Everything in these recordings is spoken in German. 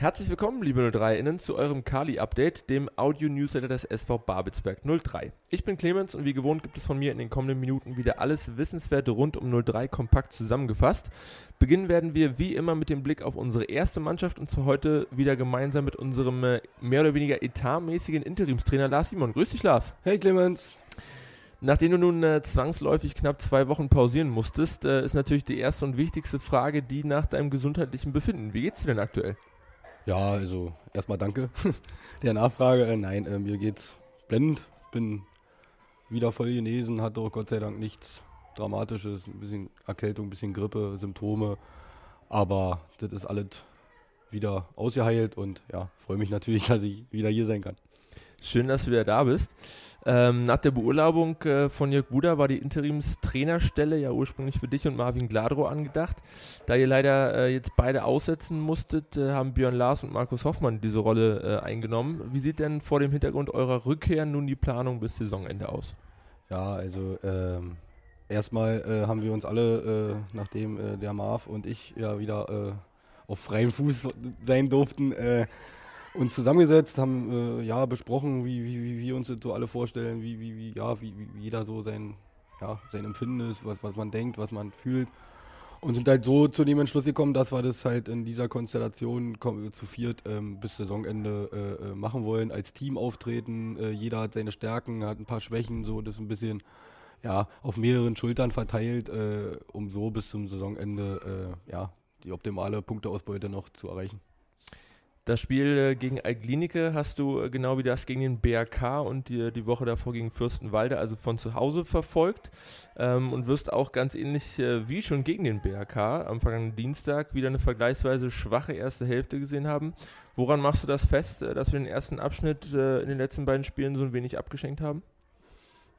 Herzlich willkommen, liebe 03-Innen, zu eurem Kali-Update, dem Audio-Newsletter des SV Babelsberg 03. Ich bin Clemens und wie gewohnt gibt es von mir in den kommenden Minuten wieder alles Wissenswerte rund um 03 kompakt zusammengefasst. Beginnen werden wir wie immer mit dem Blick auf unsere erste Mannschaft und zwar heute wieder gemeinsam mit unserem äh, mehr oder weniger etatmäßigen Interimstrainer Lars Simon. Grüß dich, Lars. Hey, Clemens. Nachdem du nun äh, zwangsläufig knapp zwei Wochen pausieren musstest, äh, ist natürlich die erste und wichtigste Frage die nach deinem gesundheitlichen Befinden. Wie geht's dir denn aktuell? Ja, also erstmal danke der Nachfrage. Äh, nein, äh, mir geht's blendend. Bin wieder voll genesen, hatte auch Gott sei Dank nichts Dramatisches. Ein bisschen Erkältung, ein bisschen Grippe, Symptome. Aber das ist alles wieder ausgeheilt und ja, freue mich natürlich, dass ich wieder hier sein kann. Schön, dass du wieder da bist. Ähm, nach der Beurlaubung äh, von Jörg Buda war die Interimstrainerstelle ja ursprünglich für dich und Marvin Gladrow angedacht. Da ihr leider äh, jetzt beide aussetzen musstet, äh, haben Björn Lars und Markus Hoffmann diese Rolle äh, eingenommen. Wie sieht denn vor dem Hintergrund eurer Rückkehr nun die Planung bis Saisonende aus? Ja, also ähm, erstmal äh, haben wir uns alle, äh, nachdem der Marv und ich ja wieder auf freiem Fuß sein durften, uns zusammengesetzt, haben äh, ja besprochen, wie, wie, wie wir uns das so alle vorstellen, wie, wie, wie, ja, wie, wie jeder so sein, ja, sein Empfinden ist, was, was man denkt, was man fühlt. Und sind halt so zu dem Entschluss gekommen, dass wir das halt in dieser Konstellation zu viert ähm, bis Saisonende äh, äh, machen wollen, als Team auftreten. Äh, jeder hat seine Stärken, hat ein paar Schwächen, so das ein bisschen ja, auf mehreren Schultern verteilt, äh, um so bis zum Saisonende äh, ja, die optimale Punkteausbeute noch zu erreichen. Das Spiel äh, gegen Alklinike hast du äh, genau wie das gegen den BRK und die, die Woche davor gegen Fürstenwalde, also von zu Hause verfolgt ähm, und wirst auch ganz ähnlich äh, wie schon gegen den BRK am vergangenen Dienstag wieder eine vergleichsweise schwache erste Hälfte gesehen haben. Woran machst du das fest, dass wir den ersten Abschnitt äh, in den letzten beiden Spielen so ein wenig abgeschenkt haben?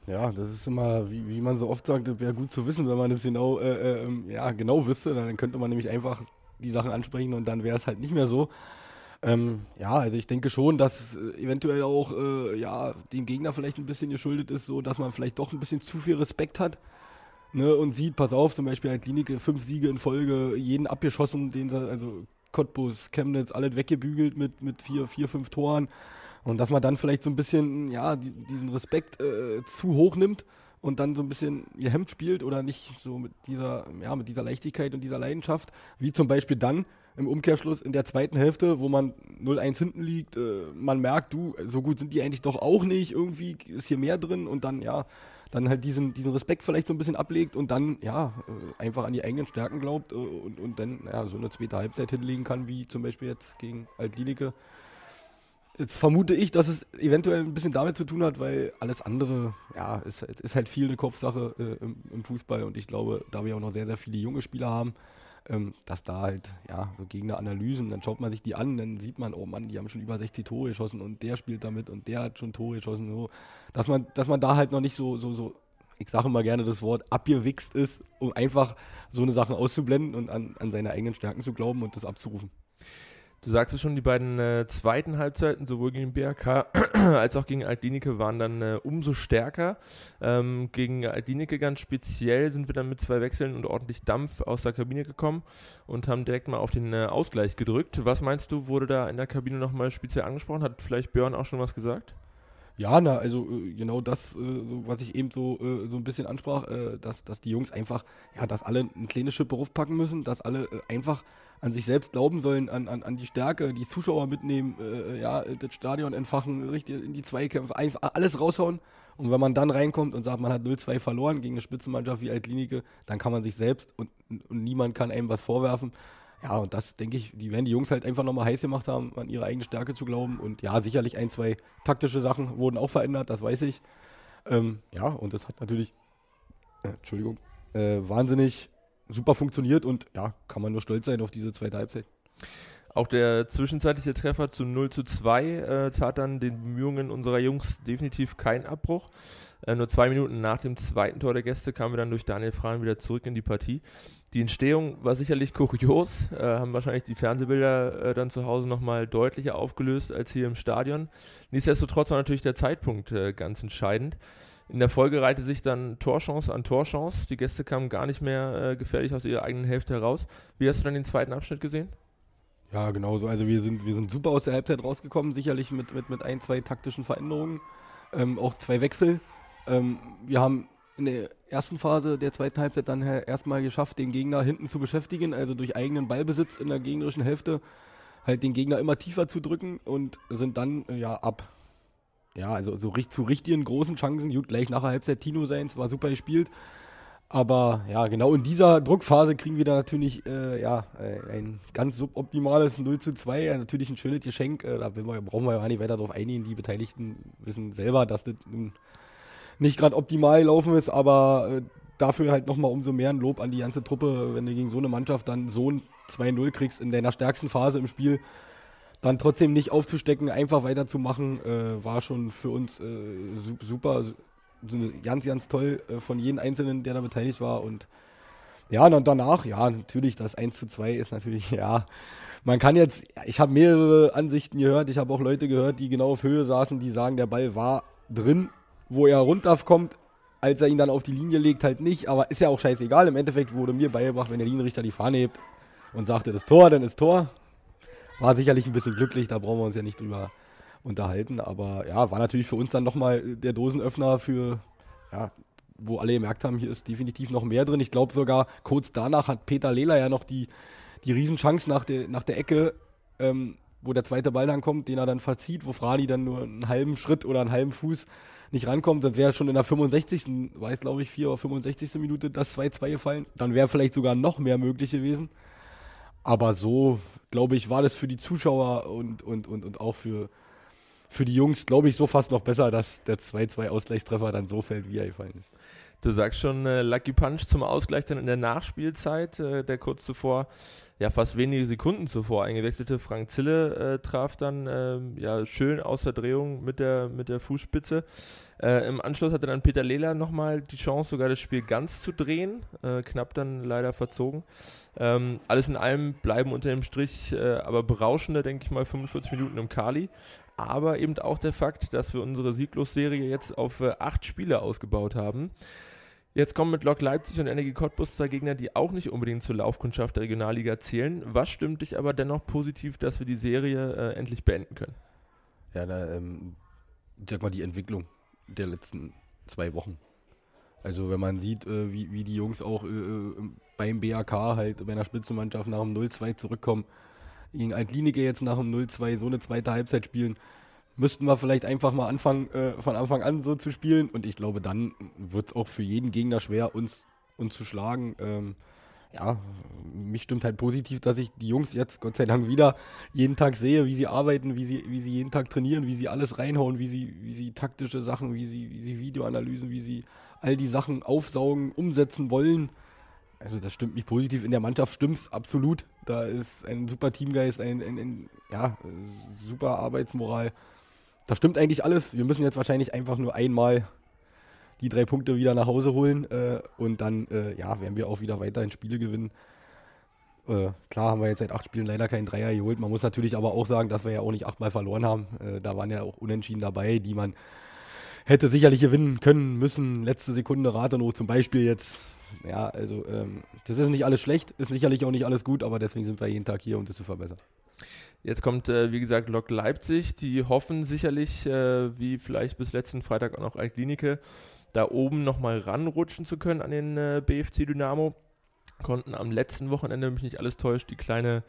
Ja, das ist immer, wie, wie man so oft sagt, wäre gut zu wissen, wenn man es genau, äh, ähm, ja, genau wüsste. Dann könnte man nämlich einfach die Sachen ansprechen und dann wäre es halt nicht mehr so. Ähm, ja, also ich denke schon, dass äh, eventuell auch äh, ja, dem Gegner vielleicht ein bisschen geschuldet ist, so dass man vielleicht doch ein bisschen zu viel Respekt hat. Ne, und sieht, pass auf, zum Beispiel halt Klinik, fünf Siege in Folge, jeden abgeschossen, den sie, also Cottbus, Chemnitz, alles weggebügelt mit, mit vier, vier, fünf Toren. Und dass man dann vielleicht so ein bisschen, ja, die, diesen Respekt äh, zu hoch nimmt und dann so ein bisschen ihr Hemd spielt oder nicht so mit dieser, ja, mit dieser Leichtigkeit und dieser Leidenschaft, wie zum Beispiel dann im Umkehrschluss in der zweiten Hälfte, wo man 0-1 hinten liegt, äh, man merkt, du, so gut sind die eigentlich doch auch nicht, irgendwie ist hier mehr drin und dann, ja, dann halt diesen, diesen Respekt vielleicht so ein bisschen ablegt und dann, ja, äh, einfach an die eigenen Stärken glaubt äh, und, und dann, ja, so eine zweite Halbzeit hinlegen kann, wie zum Beispiel jetzt gegen Altlinike. Jetzt vermute ich, dass es eventuell ein bisschen damit zu tun hat, weil alles andere, ja, ist, ist halt viel eine Kopfsache äh, im, im, Fußball und ich glaube, da wir auch noch sehr, sehr viele junge Spieler haben, ähm, dass da halt, ja, so Gegneranalysen, dann schaut man sich die an, dann sieht man, oh Mann, die haben schon über 60 Tore geschossen und der spielt damit und der hat schon Tore geschossen, so, dass man, dass man da halt noch nicht so, so, so, ich sage immer gerne das Wort, abgewichst ist, um einfach so eine Sache auszublenden und an, an seine eigenen Stärken zu glauben und das abzurufen. Du sagst es schon, die beiden äh, zweiten Halbzeiten, sowohl gegen BRK als auch gegen Altlinike, waren dann äh, umso stärker. Ähm, gegen Altlinike ganz speziell sind wir dann mit zwei Wechseln und ordentlich Dampf aus der Kabine gekommen und haben direkt mal auf den äh, Ausgleich gedrückt. Was meinst du, wurde da in der Kabine nochmal speziell angesprochen? Hat vielleicht Björn auch schon was gesagt? Ja, na, also äh, genau das, äh, so, was ich eben so, äh, so ein bisschen ansprach, dass, dass die Jungs einfach, ja, dass alle ein kleines Schiff packen müssen, dass alle einfach an sich selbst glauben sollen, an, an, an die Stärke, die Zuschauer mitnehmen, ja, das Stadion entfachen, richtig in die Zweikämpfe, einfach alles raushauen. Und wenn man dann reinkommt und sagt, man hat 0-2 verloren gegen eine Spitzenmannschaft wie Altklinike, dann kann man sich selbst und, und niemand kann einem was vorwerfen. Ja, und das denke ich, die werden die Jungs halt einfach nochmal heiß gemacht haben, an ihre eigene Stärke zu glauben. Und ja, sicherlich ein, zwei taktische Sachen wurden auch verändert, das weiß ich. Ähm, ja, und das hat natürlich, äh, Entschuldigung, äh, wahnsinnig super funktioniert und ja, kann man nur stolz sein auf diese zweite Halbzeit. Auch der zwischenzeitliche Treffer zu 0 zu 2 äh, tat dann den Bemühungen unserer Jungs definitiv keinen Abbruch. Äh, nur zwei Minuten nach dem zweiten Tor der Gäste kamen wir dann durch Daniel Frahn wieder zurück in die Partie. Die Entstehung war sicherlich kurios, äh, haben wahrscheinlich die Fernsehbilder äh, dann zu Hause nochmal deutlicher aufgelöst als hier im Stadion. Nichtsdestotrotz war natürlich der Zeitpunkt äh, ganz entscheidend. In der Folge reihte sich dann Torchance an Torchance. Die Gäste kamen gar nicht mehr äh, gefährlich aus ihrer eigenen Hälfte heraus. Wie hast du dann den zweiten Abschnitt gesehen? Ja, genau so. Also wir sind, wir sind super aus der Halbzeit rausgekommen, sicherlich mit, mit, mit ein, zwei taktischen Veränderungen. Ähm, auch zwei Wechsel. Ähm, wir haben in der ersten Phase der zweiten Halbzeit dann erstmal geschafft, den Gegner hinten zu beschäftigen, also durch eigenen Ballbesitz in der gegnerischen Hälfte halt den Gegner immer tiefer zu drücken und sind dann ja ab. Ja, also so zu richtigen großen Chancen. Gut, gleich nach der Halbzeit Tino seins, war super gespielt. Aber ja, genau in dieser Druckphase kriegen wir da natürlich äh, ja, äh, ein ganz suboptimales 0 zu 2. Ja, natürlich ein schönes Geschenk. Äh, da wir, brauchen wir ja nicht weiter darauf einigen. Die Beteiligten wissen selber, dass das nicht gerade optimal gelaufen ist, aber äh, dafür halt nochmal umso mehr ein Lob an die ganze Truppe, wenn du gegen so eine Mannschaft dann so ein 2-0 kriegst in deiner stärksten Phase im Spiel. Dann trotzdem nicht aufzustecken, einfach weiterzumachen, äh, war schon für uns äh, ganz, ganz toll äh, von jedem Einzelnen, der da beteiligt war. Und ja, und danach, ja, natürlich, das 1 zu 2 ist natürlich, ja, man kann jetzt, ich habe mehrere Ansichten gehört, ich habe auch Leute gehört, die genau auf Höhe saßen, die sagen, der Ball war drin, wo er runterkommt, als er ihn dann auf die Linie legt, halt nicht, aber ist ja auch scheißegal. Im Endeffekt wurde mir beigebracht, wenn der Linienrichter die Fahne hebt und sagte, das Tor, dann ist Tor. War sicherlich ein bisschen glücklich, da brauchen wir uns ja nicht drüber unterhalten. Aber ja, war natürlich für uns dann nochmal der Dosenöffner für, ja, wo alle gemerkt haben, hier ist definitiv noch mehr drin. Ich glaube sogar, kurz danach hat Peter Lehler ja noch die, die Riesenchance nach der, nach der Ecke, ähm, wo der zweite Ball dann kommt, den er dann verzieht, wo Frani dann nur einen halben Schritt oder einen halben Fuß nicht rankommt. Sonst wäre schon in der 65. weiß glaube ich, 4 oder 65. Minute das 2-2 gefallen. Dann wäre vielleicht sogar noch mehr möglich gewesen. Aber so, glaube ich, war das für die Zuschauer und, und, und, und auch für, für die Jungs, glaube ich, so fast noch besser, dass der 2-2-Ausgleichstreffer dann so fällt, wie er gefallen ist. Du sagst schon äh, Lucky Punch zum Ausgleich dann in der Nachspielzeit, äh, der kurz zuvor, ja fast wenige Sekunden zuvor eingewechselte Frank Zille äh, traf dann äh, ja schön aus der Drehung mit der, mit der Fußspitze. Äh, Im Anschluss hatte dann Peter Lehler nochmal die Chance, sogar das Spiel ganz zu drehen, äh, knapp dann leider verzogen. Ähm, alles in allem bleiben unter dem Strich aber berauschende, denke ich mal, 45 Minuten im Kali aber eben auch der Fakt, dass wir unsere Sieglosserie jetzt auf äh, acht Spiele ausgebaut haben. Jetzt kommen mit Lok Leipzig und Energie Cottbus zwei Gegner, die auch nicht unbedingt zur Laufkundschaft der Regionalliga zählen. Was stimmt dich aber dennoch positiv, dass wir die Serie äh, endlich beenden können? Ja, da, ähm, sag mal, die Entwicklung der letzten zwei Wochen. Also wenn man sieht, äh, wie, wie die Jungs auch äh, äh beim BAK halt bei einer Spitzenmannschaft nach dem 0-2 zurückkommen, gegen Altlinike jetzt nach dem 0-2 so eine zweite Halbzeit spielen, müssten wir vielleicht einfach mal anfangen, äh, von Anfang an so zu spielen. Und ich glaube, dann wird es auch für jeden Gegner schwer, uns, uns zu schlagen. Ähm, ja, mich stimmt halt positiv, dass ich die Jungs jetzt Gott sei Dank wieder jeden Tag sehe, wie sie arbeiten, wie sie, wie sie jeden Tag trainieren, wie sie alles reinhauen, wie sie, wie sie taktische Sachen, wie sie, wie sie Videoanalysen, wie sie all die Sachen aufsaugen, umsetzen wollen. Also das stimmt mich positiv. In der Mannschaft stimmt es absolut. Da ist ein super Teamgeist, ein, ein, ein, ja, super Arbeitsmoral. Das stimmt eigentlich alles. Wir müssen jetzt wahrscheinlich einfach nur einmal die drei Punkte wieder nach Hause holen äh, und dann äh, ja, werden wir auch wieder weiterhin Spiele gewinnen. Äh, klar haben wir jetzt seit acht Spielen leider keinen Dreier geholt. Man muss natürlich aber auch sagen, dass wir ja auch nicht achtmal verloren haben. Äh, da waren ja auch Unentschieden dabei, die man hätte sicherlich gewinnen können müssen. Letzte Sekunde Rathenow zum Beispiel jetzt ja, also ähm, das ist nicht alles schlecht, ist sicherlich auch nicht alles gut, aber deswegen sind wir jeden Tag hier, um das zu verbessern. Jetzt kommt, äh, wie gesagt, Lok Leipzig. Die hoffen sicherlich, äh, wie vielleicht bis letzten Freitag auch noch Altklinike, da oben nochmal ranrutschen zu können an den äh, BFC Dynamo. Konnten am letzten Wochenende, wenn mich nicht alles täuscht, die kleine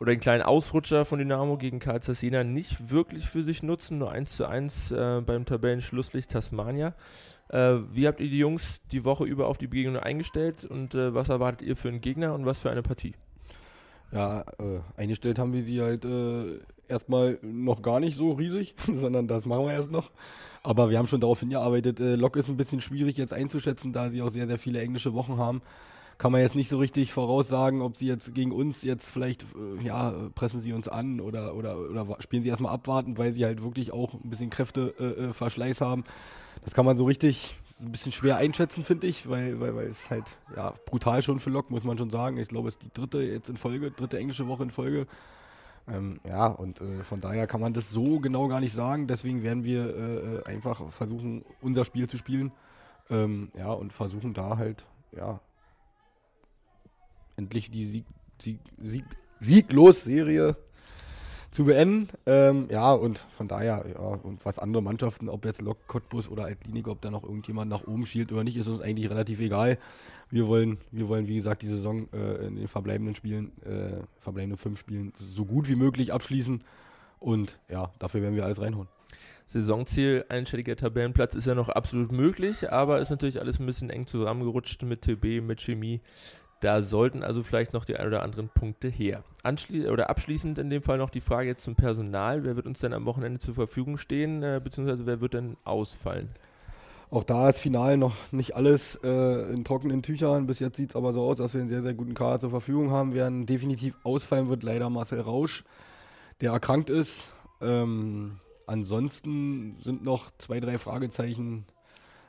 oder den kleinen Ausrutscher von Dynamo gegen Karl Sassina nicht wirklich für sich nutzen. Nur 1 zu 1 äh, beim Tabellenschlusslicht Tasmania. Äh, wie habt ihr die Jungs die Woche über auf die Begegnung eingestellt und äh, was erwartet ihr für einen Gegner und was für eine Partie? Ja, äh, eingestellt haben wir sie halt äh, erstmal noch gar nicht so riesig, sondern das machen wir erst noch. Aber wir haben schon darauf hingearbeitet. Äh, Lok ist ein bisschen schwierig jetzt einzuschätzen, da sie auch sehr, sehr viele englische Wochen haben kann man jetzt nicht so richtig voraussagen, ob sie jetzt gegen uns jetzt vielleicht, äh, ja, pressen sie uns an oder, oder, oder spielen sie erstmal abwarten, weil sie halt wirklich auch ein bisschen Kräfteverschleiß äh, äh haben. Das kann man so richtig ein bisschen schwer einschätzen, finde ich, weil, weil, weil es halt ja, brutal schon für Lok, muss man schon sagen. Ich glaube, es ist die dritte jetzt in Folge, dritte englische Woche in Folge. Ähm, ja, und äh, von daher kann man das so genau gar nicht sagen. Deswegen werden wir äh, äh einfach versuchen, unser Spiel zu spielen. Ähm, ja, und versuchen da halt, ja, endlich die Sieg, Sieg, Sieg, sieglos Serie zu beenden. Ähm, ja, und von daher, ja, und was andere Mannschaften, ob jetzt Lok, Cottbus oder Altlinik, ob da noch irgendjemand nach oben schielt oder nicht, ist uns eigentlich relativ egal. Wir wollen, wir wollen, wie gesagt, die Saison äh, in den verbleibenden Spielen, äh, verbleibenden fünf Spielen so gut wie möglich abschließen. Und ja, dafür werden wir alles reinholen. Saisonziel, einstelliger Tabellenplatz ist ja noch absolut möglich, aber ist natürlich alles ein bisschen eng zusammengerutscht mit TB, mit Chemie. Da sollten also vielleicht noch die ein oder anderen Punkte her. Anschli oder abschließend in dem Fall noch die Frage jetzt zum Personal. Wer wird uns denn am Wochenende zur Verfügung stehen, äh, beziehungsweise wer wird denn ausfallen? Auch da ist final noch nicht alles äh, in trockenen Tüchern. Bis jetzt sieht es aber so aus, dass wir einen sehr, sehr guten Kader zur Verfügung haben werden. Definitiv ausfallen wird leider Marcel Rausch, der erkrankt ist. Ähm, ansonsten sind noch zwei, drei Fragezeichen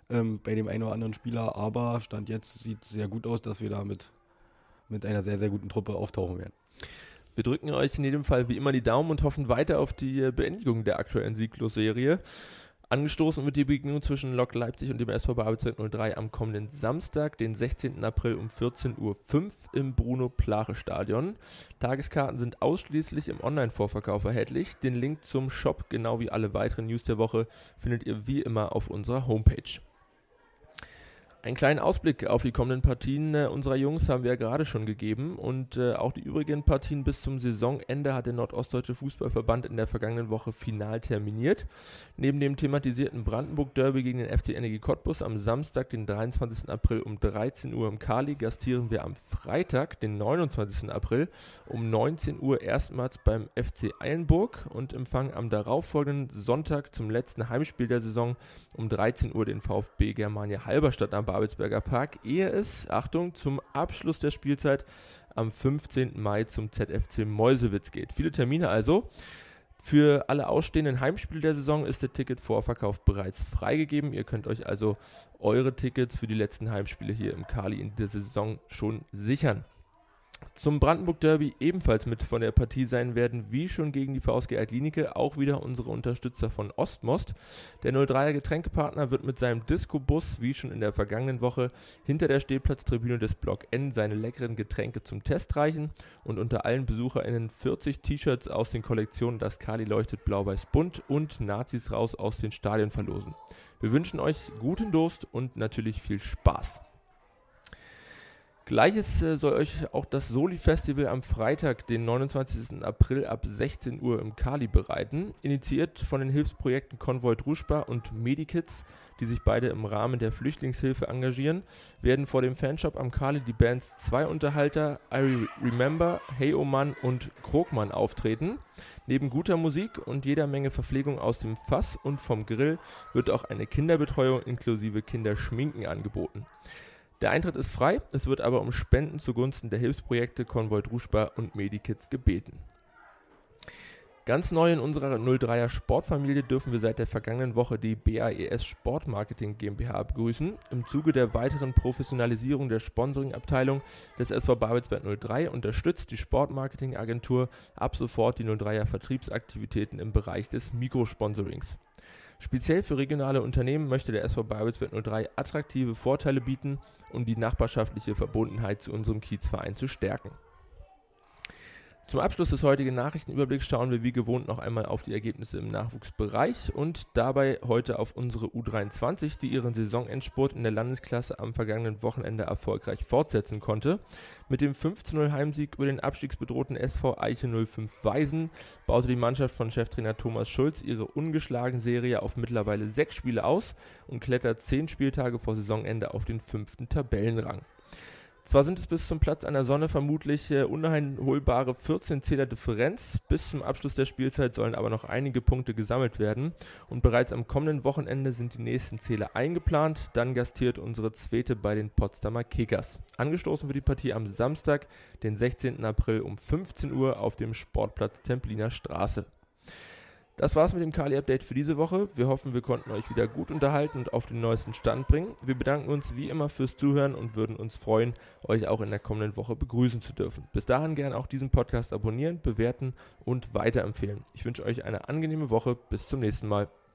ähm, bei dem einen oder anderen Spieler, aber Stand jetzt sieht es sehr gut aus, dass wir da mit einer sehr, sehr guten Truppe auftauchen werden. Wir drücken euch in jedem Fall wie immer die Daumen und hoffen weiter auf die Beendigung der aktuellen Sieglos-Serie. Angestoßen wird die Begegnung zwischen Lok Leipzig und dem SV Babelsberg 03 am kommenden Samstag, den 16. April um 14.05 Uhr im Bruno-Plache-Stadion. Tageskarten sind ausschließlich im Online-Vorverkauf erhältlich. Den Link zum Shop, genau wie alle weiteren News der Woche, findet ihr wie immer auf unserer Homepage. Einen kleinen Ausblick auf die kommenden Partien äh, unserer Jungs haben wir ja gerade schon gegeben und äh, auch die übrigen Partien bis zum Saisonende hat der Nordostdeutsche Fußballverband in der vergangenen Woche final terminiert. Neben dem thematisierten Brandenburg-Derby gegen den FC Energie Cottbus am Samstag, den 23. April um 13 Uhr im Kali, gastieren wir am Freitag, den 29. April um 19 Uhr erstmals beim FC Eilenburg und empfangen am darauffolgenden Sonntag zum letzten Heimspiel der Saison um 13 Uhr den VfB Germania Halberstadt am Babelsberger Park, ehe es, Achtung, zum Abschluss der Spielzeit am 15. Mai zum ZFC Mäusewitz geht. Viele Termine also. Für alle ausstehenden Heimspiele der Saison ist der Ticketvorverkauf bereits freigegeben. Ihr könnt euch also eure Tickets für die letzten Heimspiele hier im Kali in der Saison schon sichern. Zum Brandenburg Derby ebenfalls mit von der Partie sein werden, wie schon gegen die VSG Altlinike, auch wieder unsere Unterstützer von Ostmost. Der 03er Getränkepartner wird mit seinem Disco-Bus, wie schon in der vergangenen Woche, hinter der Stehplatztribüne des Block N seine leckeren Getränke zum Test reichen und unter allen BesucherInnen 40 T-Shirts aus den Kollektionen Das Kali leuchtet blau-weiß bunt und Nazis raus aus den Stadien verlosen. Wir wünschen euch guten Durst und natürlich viel Spaß. Gleiches äh, soll euch auch das Soli-Festival am Freitag, den 29. April ab 16 Uhr im Kali bereiten. Initiiert von den Hilfsprojekten Konvoi Druschba und Medikits, die sich beide im Rahmen der Flüchtlingshilfe engagieren, werden vor dem Fanshop am Kali die Bands Zwei Unterhalter, I Remember, Hey Oh Mann und Krogmann auftreten. Neben guter Musik und jeder Menge Verpflegung aus dem Fass und vom Grill wird auch eine Kinderbetreuung inklusive Kinderschminken angeboten. Der Eintritt ist frei, es wird aber um Spenden zugunsten der Hilfsprojekte Konvoi Druschba und Medikits gebeten. Ganz neu in unserer 03er Sportfamilie dürfen wir seit der vergangenen Woche die BAES Sportmarketing GmbH begrüßen. Im Zuge der weiteren Professionalisierung der Sponsoring-Abteilung des SV Babelsberg 03 unterstützt die Sportmarketing-Agentur ab sofort die 03er Vertriebsaktivitäten im Bereich des Mikrosponsorings. Speziell für regionale Unternehmen möchte der SV Babelsberg 03 attraktive Vorteile bieten, um die nachbarschaftliche Verbundenheit zu unserem Kiezverein zu stärken. Zum Abschluss des heutigen Nachrichtenüberblicks schauen wir wie gewohnt noch einmal auf die Ergebnisse im Nachwuchsbereich und dabei heute auf unsere U23, die ihren Saisonendspurt in der Landesklasse am vergangenen Wochenende erfolgreich fortsetzen konnte. Mit dem 5-0 Heimsieg über den abstiegsbedrohten SV Eiche 05 Weisen baute die Mannschaft von Cheftrainer Thomas Schulz ihre ungeschlagen Serie auf mittlerweile sechs Spiele aus und klettert zehn Spieltage vor Saisonende auf den fünften Tabellenrang. Zwar sind es bis zum Platz an der Sonne vermutlich äh, uneinholbare 14 Zähler Differenz, bis zum Abschluss der Spielzeit sollen aber noch einige Punkte gesammelt werden und bereits am kommenden Wochenende sind die nächsten Zähler eingeplant. Dann gastiert unsere Zweite bei den Potsdamer Kickers. Angestoßen wird die Partie am Samstag, den 16. April um 15 Uhr auf dem Sportplatz Templiner Straße. Das war's mit dem Kali-Update für diese Woche. Wir hoffen, wir konnten euch wieder gut unterhalten und auf den neuesten Stand bringen. Wir bedanken uns wie immer fürs Zuhören und würden uns freuen, euch auch in der kommenden Woche begrüßen zu dürfen. Bis dahin gerne auch diesen Podcast abonnieren, bewerten und weiterempfehlen. Ich wünsche euch eine angenehme Woche. Bis zum nächsten Mal.